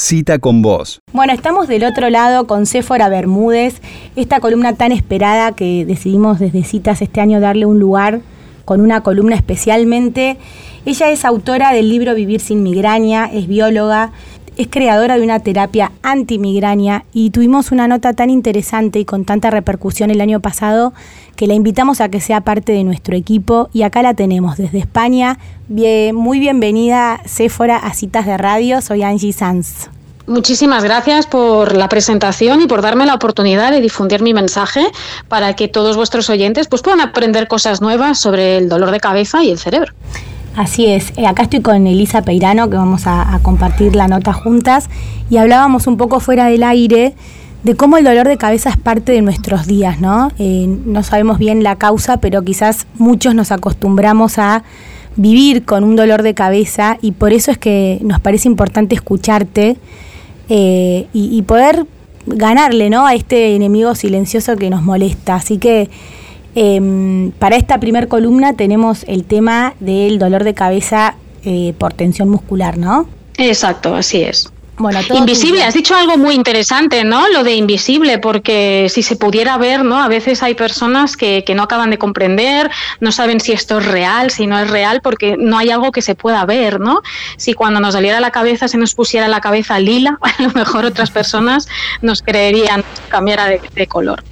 Cita con vos. Bueno, estamos del otro lado con Céfora Bermúdez, esta columna tan esperada que decidimos desde Citas este año darle un lugar con una columna especialmente. Ella es autora del libro Vivir sin migraña, es bióloga, es creadora de una terapia antimigraña y tuvimos una nota tan interesante y con tanta repercusión el año pasado que la invitamos a que sea parte de nuestro equipo y acá la tenemos desde España. Bien, muy bienvenida, Céfora, a Citas de Radio. Soy Angie Sanz. Muchísimas gracias por la presentación y por darme la oportunidad de difundir mi mensaje para que todos vuestros oyentes pues, puedan aprender cosas nuevas sobre el dolor de cabeza y el cerebro. Así es, eh, acá estoy con Elisa Peirano, que vamos a, compartir la nota juntas, y hablábamos un poco fuera del aire de cómo el dolor de cabeza es parte de nuestros días, ¿no? Eh, no sabemos bien la causa, pero quizás muchos nos acostumbramos a vivir con un dolor de cabeza y por eso es que nos parece importante escucharte eh, y, poder ganarle, ¿no? A este enemigo silencioso que nos molesta. Así que Em, para esta primer columna tenemos el tema del dolor de cabeza eh, por tensión muscular, ¿no? Exacto, así es. Bueno, invisible, has dicho algo muy interesante, ¿no? Lo de invisible, porque si se pudiera ver, ¿no? A veces hay personas que, que, no acaban de comprender, no saben si esto es real, si no es real, porque no hay algo que se pueda ver, ¿no? Si cuando nos saliera la cabeza se nos pusiera la cabeza lila, a lo mejor otras personas nos creerían cambiara de, de color.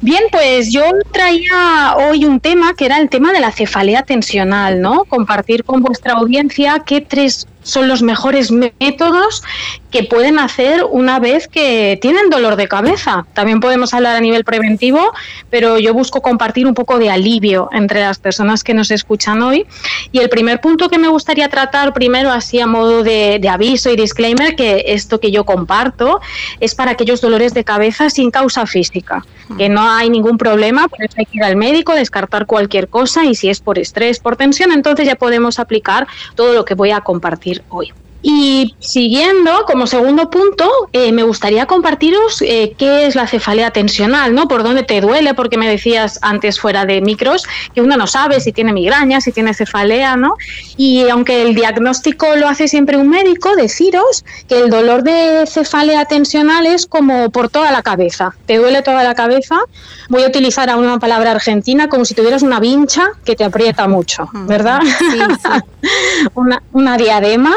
Bien, pues yo traía hoy un tema que era el tema de la cefalea tensional, ¿no? Compartir con vuestra audiencia qué tres son los mejores métodos que pueden hacer una vez que tienen dolor de cabeza. También podemos hablar a nivel preventivo, pero yo busco compartir un poco de alivio entre las personas que nos escuchan hoy. Y el primer punto que me gustaría tratar primero, así a modo de, aviso y disclaimer, que esto que yo comparto es para aquellos dolores de cabeza sin causa física, que no hay ningún problema, por eso hay que ir al médico, descartar cualquier cosa y si es por estrés, por tensión, entonces ya podemos aplicar todo lo que voy a compartir hoy. Y siguiendo, como segundo punto, eh, me gustaría compartiros eh, qué es la cefalea tensional, ¿no? Por dónde te duele, porque me decías antes fuera de micros que uno no sabe si tiene migraña, si tiene cefalea, ¿no? Y aunque el diagnóstico lo hace siempre un médico, deciros que el dolor de cefalea tensional es como por toda la cabeza. Te duele toda la cabeza. Voy a utilizar una palabra argentina como si tuvieras una vincha que te aprieta mucho, ¿verdad? una, una diadema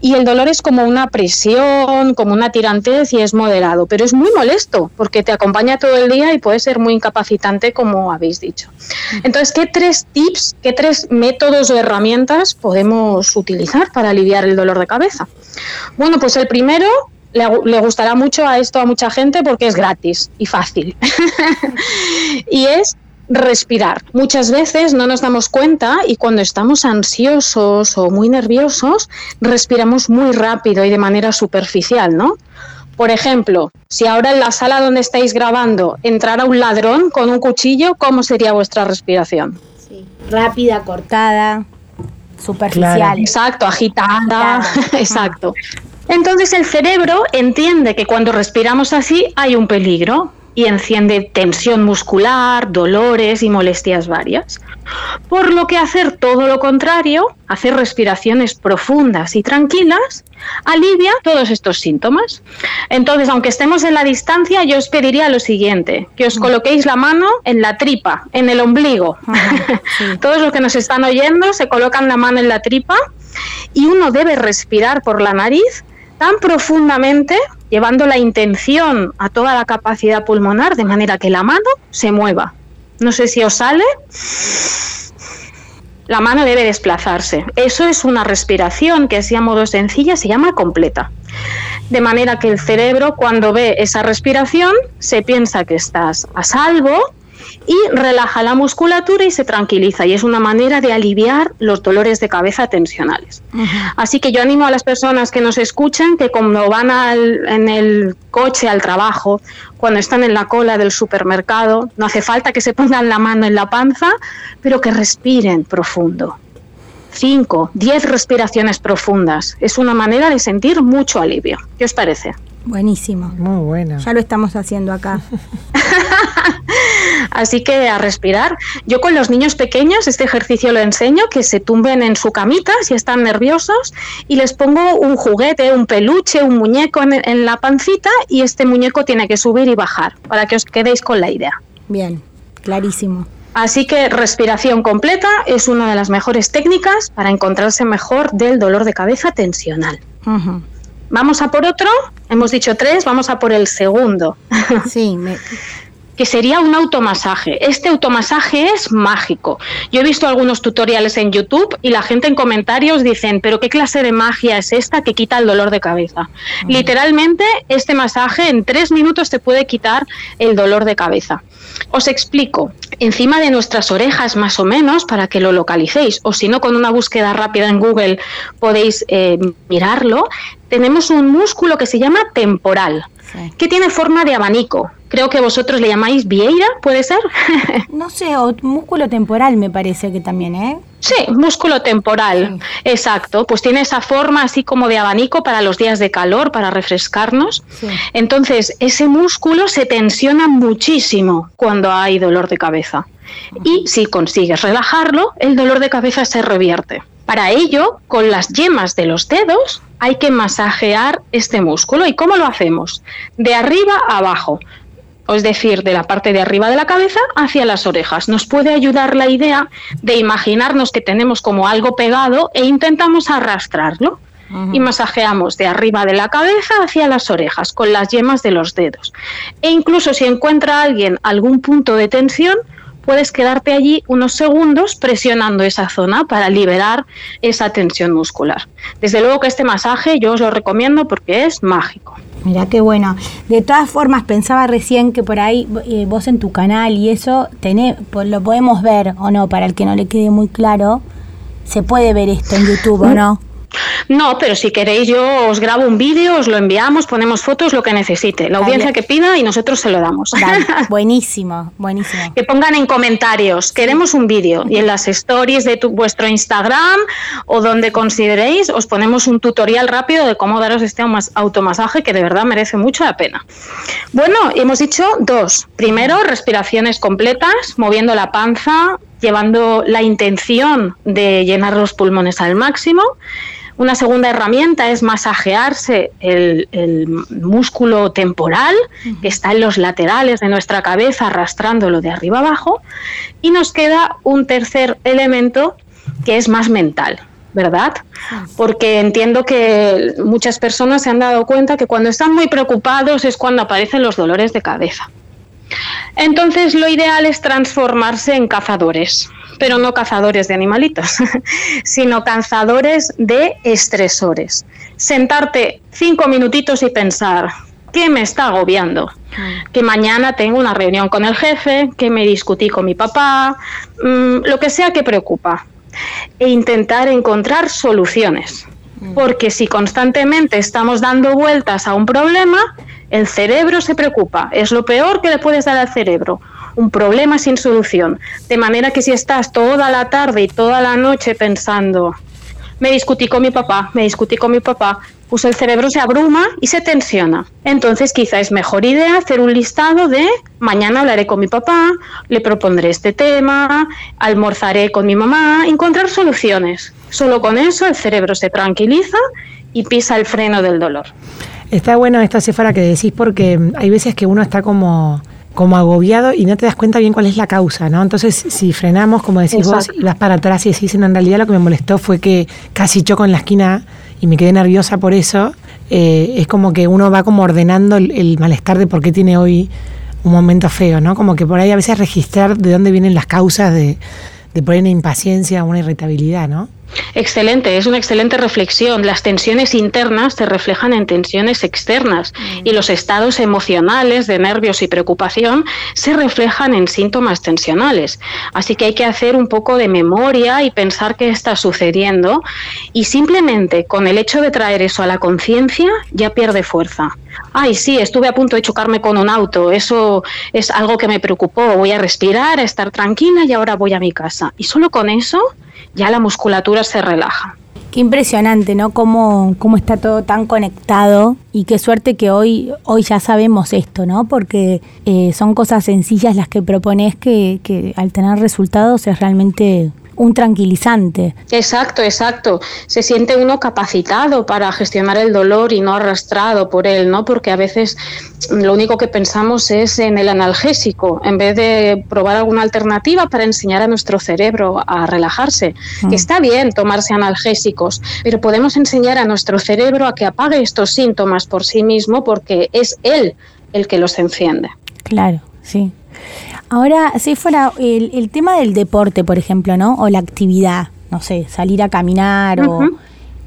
y el dolor es como una presión, como una tirantez y es moderado, pero es muy molesto porque te acompaña todo el día y puede ser muy incapacitante como habéis dicho. Entonces, ¿qué tres tips, qué tres métodos o herramientas podemos utilizar para aliviar el dolor de cabeza? Bueno, pues el primero le, le, gustará mucho a esto a mucha gente porque es gratis y fácil. y es respirar. Muchas veces no nos damos cuenta y cuando estamos ansiosos o muy nerviosos, respiramos muy rápido y de manera superficial, ¿no? Por ejemplo, si ahora en la sala donde estáis grabando entrara un ladrón con un cuchillo, ¿cómo sería vuestra respiración? Sí. Rápida, cortada, superficial. Exacto, agitada, exacto. Entonces el cerebro entiende que cuando respiramos así hay un peligro, y enciende tensión muscular, dolores y molestias varias. Por lo que hacer todo lo contrario, hacer respiraciones profundas y tranquilas, alivia todos estos síntomas. Entonces, aunque estemos en la distancia, yo os pediría lo siguiente, que os coloquéis la mano en la tripa, en el ombligo. todos los que nos están oyendo se colocan la mano en la tripa y uno debe respirar por la nariz tan profundamente, llevando la intención a toda la capacidad pulmonar, de manera que la mano se mueva. No sé si os sale. La mano debe desplazarse. Eso es una respiración que así a modo sencilla se llama completa. De manera que el cerebro cuando ve esa respiración se piensa que estás a salvo y relaja la musculatura y se tranquiliza y es una manera de aliviar los dolores de cabeza tensionales. Así que yo animo a las personas que nos escuchen que cuando van en el coche al trabajo, cuando están en la cola del supermercado, no hace falta que se pongan la mano en la panza, pero que respiren profundo. Cinco, diez respiraciones profundas. Es una manera de sentir mucho alivio. ¿Qué os parece? Buenísimo. Muy bueno. Ya lo estamos haciendo acá. Así que a respirar. Yo con los niños pequeños este ejercicio lo enseño, que se tumben en su camita si están nerviosos y les pongo un juguete, un peluche, un muñeco en, en la pancita y este muñeco tiene que subir y bajar para que os quedéis con la idea. Bien, clarísimo. Así que respiración completa es una de las mejores técnicas para encontrarse mejor del dolor de cabeza tensional. Vamos a por otro, hemos dicho tres, vamos a por el segundo. Sí, me, que sería un automasaje. Este automasaje es mágico. Yo he visto algunos tutoriales en YouTube y la gente en comentarios dicen, pero ¿qué clase de magia es esta que quita el dolor de cabeza? Literalmente, este masaje en tres minutos te puede quitar el dolor de cabeza. Os explico, encima de nuestras orejas más o menos, para que lo localicéis, o si no, con una búsqueda rápida en Google podéis eh, mirarlo, tenemos un músculo que se llama temporal, que tiene forma de abanico. Creo que vosotros le llamáis vieira, ¿puede ser? no sé, o músculo temporal me parece que también, ¿eh? Sí, músculo temporal, exacto. Pues tiene esa forma así como de abanico para los días de calor, para refrescarnos. Entonces, ese músculo se tensiona muchísimo cuando hay dolor de cabeza. Y si consigues relajarlo, el dolor de cabeza se revierte. Para ello, con las yemas de los dedos hay que masajear este músculo. ¿Y cómo lo hacemos? De arriba a abajo es decir, de la parte de arriba de la cabeza hacia las orejas. Nos puede ayudar la idea de imaginarnos que tenemos como algo pegado e intentamos arrastrarlo. Y masajeamos de arriba de la cabeza hacia las orejas con las yemas de los dedos. E incluso si encuentra alguien algún punto de tensión, puedes quedarte allí unos segundos presionando esa zona para liberar esa tensión muscular. Desde luego que este masaje yo os lo recomiendo porque es mágico. Mira qué bueno. De todas formas, pensaba recién que por ahí eh, vos en tu canal y eso tenés, lo podemos ver o no, para el que no le quede muy claro, se puede ver esto en YouTube o no. No, pero si queréis yo os grabo un vídeo, os lo enviamos, ponemos fotos, lo que necesite. La audiencia que pida y nosotros se lo damos. buenísimo, buenísimo. Que pongan en comentarios, queremos un vídeo y en las stories de tu, vuestro Instagram o donde consideréis os ponemos un tutorial rápido de cómo daros este automasaje que de verdad merece mucho la pena. Bueno, hemos dicho dos. Primero, respiraciones completas, moviendo la panza, llevando la intención de llenar los pulmones al máximo. Una segunda herramienta es masajearse el, músculo temporal que está en los laterales de nuestra cabeza, arrastrándolo de arriba abajo. Y nos queda un tercer elemento que es más mental. ¿verdad? Porque entiendo que muchas personas se han dado cuenta que cuando están muy preocupados es cuando aparecen los dolores de cabeza. Entonces lo ideal es transformarse en cazadores, pero no cazadores de animalitos, sino cazadores de estresores. Sentarte cinco minutitos y pensar, ¿qué me está agobiando? Mm. Que mañana tengo una reunión con el jefe, que me discutí con mi papá, mm, lo que sea que preocupa. E intentar encontrar soluciones. Mm. Porque si constantemente estamos dando vueltas a un problema, el cerebro se preocupa. Es lo peor que le puedes dar al cerebro. Un problema sin solución. De manera que si estás toda la tarde y toda la noche pensando, me discutí con mi papá, me discutí con mi papá, pues el cerebro se abruma y se tensiona. Entonces quizá es mejor idea hacer un listado de mañana hablaré con mi papá, le propondré este tema, almorzaré con mi mamá, encontrar soluciones. Solo con eso el cerebro se tranquiliza y pisa el freno del dolor. Está bueno esta cifra que decís porque hay veces que uno está como como agobiado y no te das cuenta bien cuál es la causa, ¿no? Entonces, si frenamos, como decís vos, y vas para atrás y decís, en realidad lo que me molestó fue que casi choco en la esquina y me quedé nerviosa por eso, eh, es como que uno va como ordenando el, malestar de por qué tiene hoy un momento feo, ¿no? Como que por ahí a veces registrar de dónde vienen las causas de, de poner una impaciencia, una irritabilidad, ¿no? Excelente, es una excelente reflexión. Las tensiones internas se reflejan en tensiones externas mm. y los estados emocionales de nervios y preocupación se reflejan en síntomas tensionales. Así que hay que hacer un poco de memoria y pensar qué está sucediendo y simplemente con el hecho de traer eso a la conciencia ya pierde fuerza. Ay, sí, estuve a punto de chocarme con un auto, eso es algo que me preocupó, voy a respirar, a estar tranquila y ahora voy a mi casa. Y solo con eso ya la musculatura se relaja. Qué impresionante, ¿no? Cómo, cómo está todo tan conectado y qué suerte que hoy, hoy ya sabemos esto, ¿no? Porque eh, son cosas sencillas las que propones que, que al tener resultados es realmente un tranquilizante. Exacto, exacto. Se siente uno capacitado para gestionar el dolor y no arrastrado por él, ¿no? Porque a veces lo único que pensamos es en el analgésico, en vez de probar alguna alternativa para enseñar a nuestro cerebro a relajarse. Que mm. está bien tomarse analgésicos, pero podemos enseñar a nuestro cerebro a que apague estos síntomas por sí mismo porque es él el que los enciende. Claro, sí. Ahora, si fuera el, el, tema del deporte, por ejemplo, ¿no? O la actividad, no sé, salir a caminar o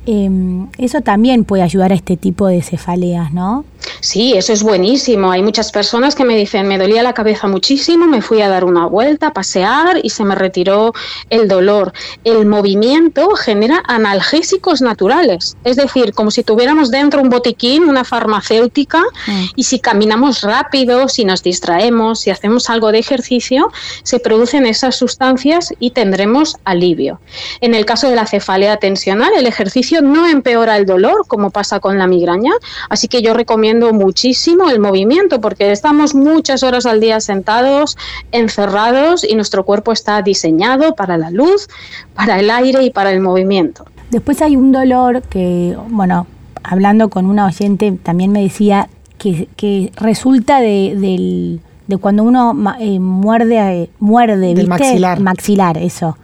Em, eso también puede ayudar a este tipo de cefaleas, ¿no? Sí, eso es buenísimo. Hay muchas personas que me dicen, me dolía la cabeza muchísimo, me fui a dar una vuelta, a pasear y se me retiró el dolor. El movimiento genera analgésicos naturales, es decir, como si tuviéramos dentro un botiquín, una farmacéutica, mm. y si caminamos rápido, si nos distraemos, si hacemos algo de ejercicio, se producen esas sustancias y tendremos alivio. En el caso de la cefalea tensional, el ejercicio no empeora el dolor, como pasa con la migraña, así que yo recomiendo muchísimo el movimiento, porque estamos muchas horas al día sentados, encerrados, y nuestro cuerpo está diseñado para la luz, para el aire y para el movimiento. Después hay un dolor que, bueno, hablando con una oyente, también me decía que, resulta de, cuando uno eh, muerde, eh, muerde, Del maxilar. Maxilar, eso.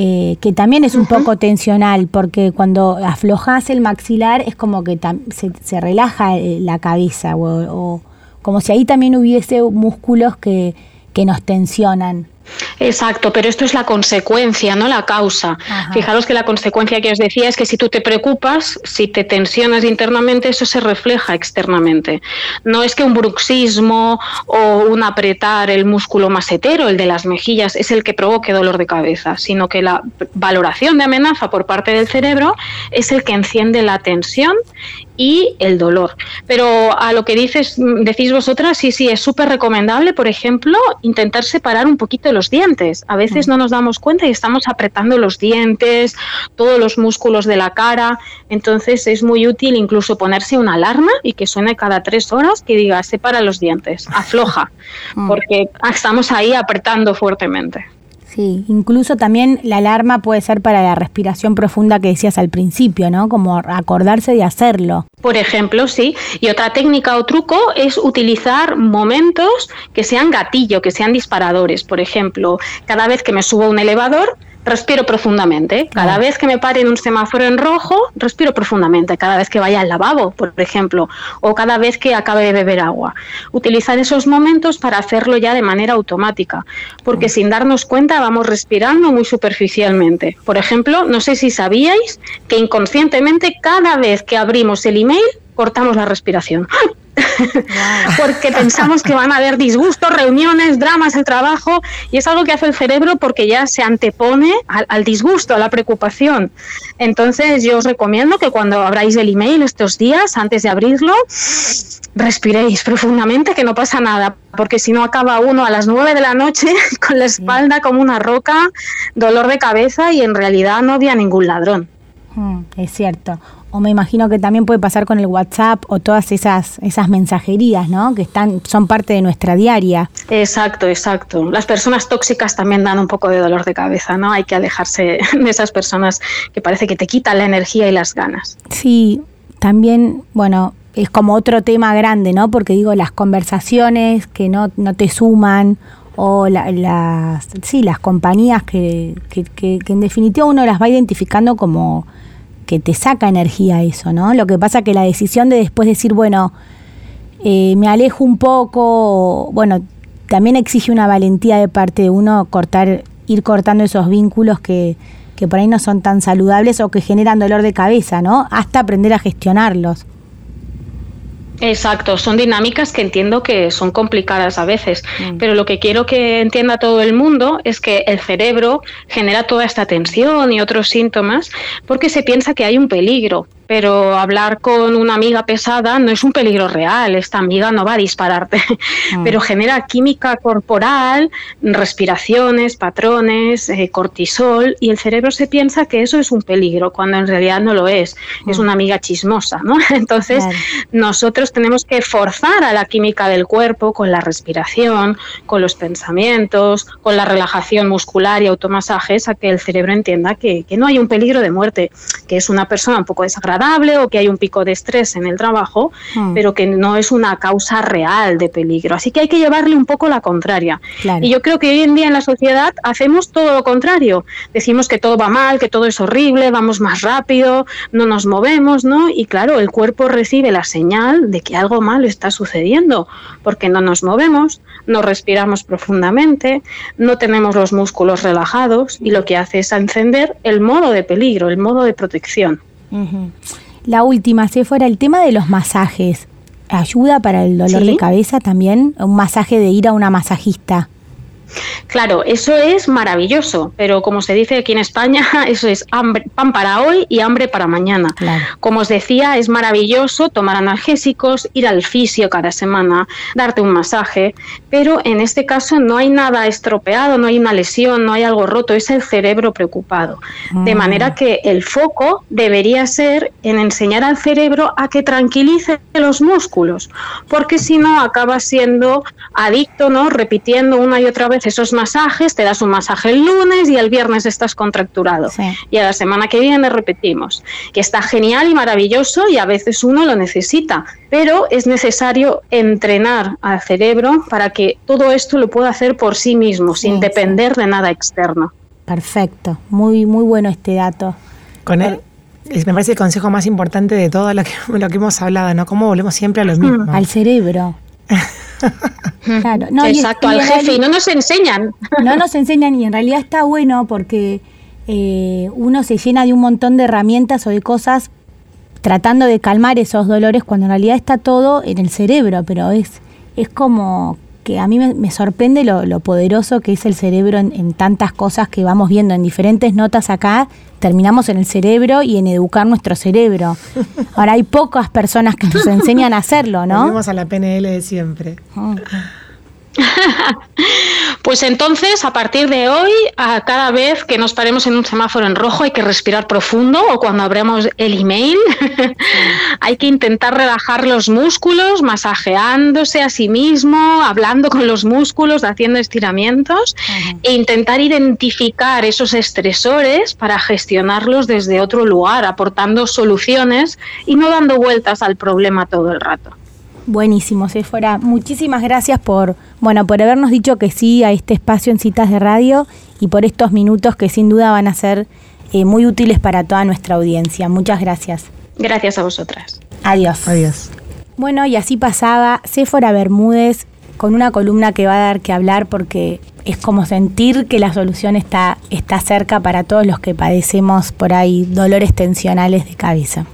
Eh, que también es un poco tensional, porque cuando aflojas el maxilar es como que se, relaja eh, la cabeza, o, como si ahí también hubiese músculos que, que nos tensionan. Exacto, pero esto es la consecuencia, no la causa. Fijaros que la consecuencia que os decía es que si tú te preocupas, si te tensionas internamente, eso se refleja externamente. No es que un bruxismo o un apretar el músculo masetero, el de las mejillas, es el que provoque dolor de cabeza, sino que la valoración de amenaza por parte del cerebro es el que enciende la tensión y el dolor. Pero a lo que dices, decís vosotras, sí, sí, es súper recomendable, por ejemplo, intentar separar un poquito los dientes. A veces mm. no nos damos cuenta y estamos apretando los dientes, todos los músculos de la cara. Entonces es muy útil incluso ponerse una alarma y que suene cada tres horas que diga separa los dientes, afloja, mm. porque estamos ahí apretando fuertemente. Sí, incluso también la alarma puede ser para la respiración profunda que decías al principio, ¿no? Como acordarse de hacerlo. Por ejemplo, sí. Y otra técnica o truco es utilizar momentos que sean gatillo, que sean disparadores. Por ejemplo, cada vez que me subo a un elevador, respiro profundamente. Cada vez que me pare en un semáforo en rojo, respiro profundamente. Cada vez que vaya al lavabo, por ejemplo, o cada vez que acabe de beber agua. Utilizar esos momentos para hacerlo ya de manera automática, porque mm. sin darnos cuenta vamos respirando muy superficialmente. Por ejemplo, no sé si sabíais que inconscientemente cada vez que abrimos el email cortamos la respiración. Porque pensamos que van a haber disgustos, reuniones, dramas, el trabajo, y es algo que hace el cerebro porque ya se antepone al, disgusto, a la preocupación. Entonces yo os recomiendo que cuando abráis el email estos días, antes de abrirlo, respiréis profundamente, que no pasa nada, porque si no acaba uno a las nueve de la noche con la espalda como una roca, dolor de cabeza y en realidad no había ningún ladrón. Mm, es cierto o me imagino que también puede pasar con el WhatsApp o todas esas, esas mensajerías, ¿no? Que están, son parte de nuestra diaria. Exacto, exacto. Las personas tóxicas también dan un poco de dolor de cabeza, ¿no? Hay que alejarse de esas personas que parece que te quitan la energía y las ganas. Sí, también, bueno, es como otro tema grande, ¿no? Porque digo, las conversaciones que no, no te suman o las, sí, las compañías que, que, que en definitiva uno las va identificando como que te saca energía eso, ¿no? Lo que pasa que la decisión de después decir, bueno, eh, me alejo un poco, bueno, también exige una valentía de parte de uno cortar, ir cortando esos vínculos que, que por ahí no son tan saludables o que generan dolor de cabeza, ¿no? Hasta aprender a gestionarlos. Exacto, son dinámicas que entiendo que son complicadas a veces, mm. pero lo que quiero que entienda todo el mundo es que el cerebro genera toda esta tensión y otros síntomas porque se piensa que hay un peligro pero hablar con una amiga pesada no es un peligro real, esta amiga no va a dispararte, mm. pero genera química corporal, respiraciones, patrones, eh, cortisol, y el cerebro se piensa que eso es un peligro, cuando en realidad no lo es, es mm. una amiga chismosa, ¿no? Entonces, nosotros tenemos que forzar a la química del cuerpo con la respiración, con los pensamientos, con la relajación muscular y automasajes, a que el cerebro entienda que, que no hay un peligro de muerte, que es una persona un poco desagradable o que hay un pico de estrés en el trabajo, mm. pero que no es una causa real de peligro. Así que hay que llevarle un poco la contraria. Y yo creo que hoy en día en la sociedad hacemos todo lo contrario. Decimos que todo va mal, que todo es horrible, vamos más rápido, no nos movemos, ¿no? Y claro, el cuerpo recibe la señal de que algo malo está sucediendo, porque no nos movemos, no respiramos profundamente, no tenemos los músculos relajados y lo que hace es encender el modo de peligro, el modo de protección. La última, si fuera el tema de los masajes. ¿Ayuda para el dolor de cabeza también? Un masaje de ir a una masajista. Claro, eso es maravilloso, pero como se dice aquí en España, eso es pan para hoy y hambre para mañana. Como os decía, es maravilloso tomar analgésicos, ir al fisio cada semana, darte un masaje, pero en este caso no hay nada estropeado, no hay una lesión, no hay algo roto, es el cerebro preocupado. De mm. manera que el foco debería ser en enseñar al cerebro a que tranquilice los músculos, porque si no acaba siendo adicto, ¿no? Repitiendo una y otra vez esos masajes, te das un masaje el lunes y el viernes estás contracturado. Y a la semana que viene repetimos, que está genial y maravilloso y a veces uno lo necesita, pero es necesario entrenar al cerebro para que todo esto lo pueda hacer por sí mismo, sin depender de nada externo. Perfecto, muy, muy bueno este dato. Con él, me parece el consejo más importante de todo lo que, lo que hemos hablado, ¿no? Cómo volvemos siempre a lo mismo. Al cerebro. claro. no, Exacto, al jefe, y no nos enseñan. No nos enseñan y en realidad está bueno porque eh, uno se llena de un montón de herramientas o de cosas tratando de calmar esos dolores cuando en realidad está todo en el cerebro, pero es, es como que a mí me, sorprende lo, poderoso que es el cerebro en, tantas cosas que vamos viendo en diferentes notas acá. Terminamos en el cerebro y en educar nuestro cerebro. Ahora hay pocas personas que nos enseñan a hacerlo, ¿no? Volvemos a la PNL de siempre. Ah. Pues entonces, a partir de hoy, a cada vez que nos paremos en un semáforo en rojo, hay que respirar profundo o cuando abramos el email, hay que intentar relajar los músculos, masajeándose a sí mismo, hablando con los músculos, haciendo estiramientos e intentar identificar esos estresores para gestionarlos desde otro lugar, aportando soluciones y no dando vueltas al problema todo el rato. Buenísimo, fuera. Muchísimas gracias por, bueno, por habernos dicho que sí a este espacio en citas de radio y por estos minutos que sin duda van a ser eh, muy útiles para toda nuestra audiencia. Muchas gracias. Gracias a vosotras. Adiós. Adiós. Bueno, y así pasaba Céfora Bermúdez con una columna que va a dar que hablar porque es como sentir que la solución está, está cerca para todos los que padecemos por ahí dolores tensionales de cabeza.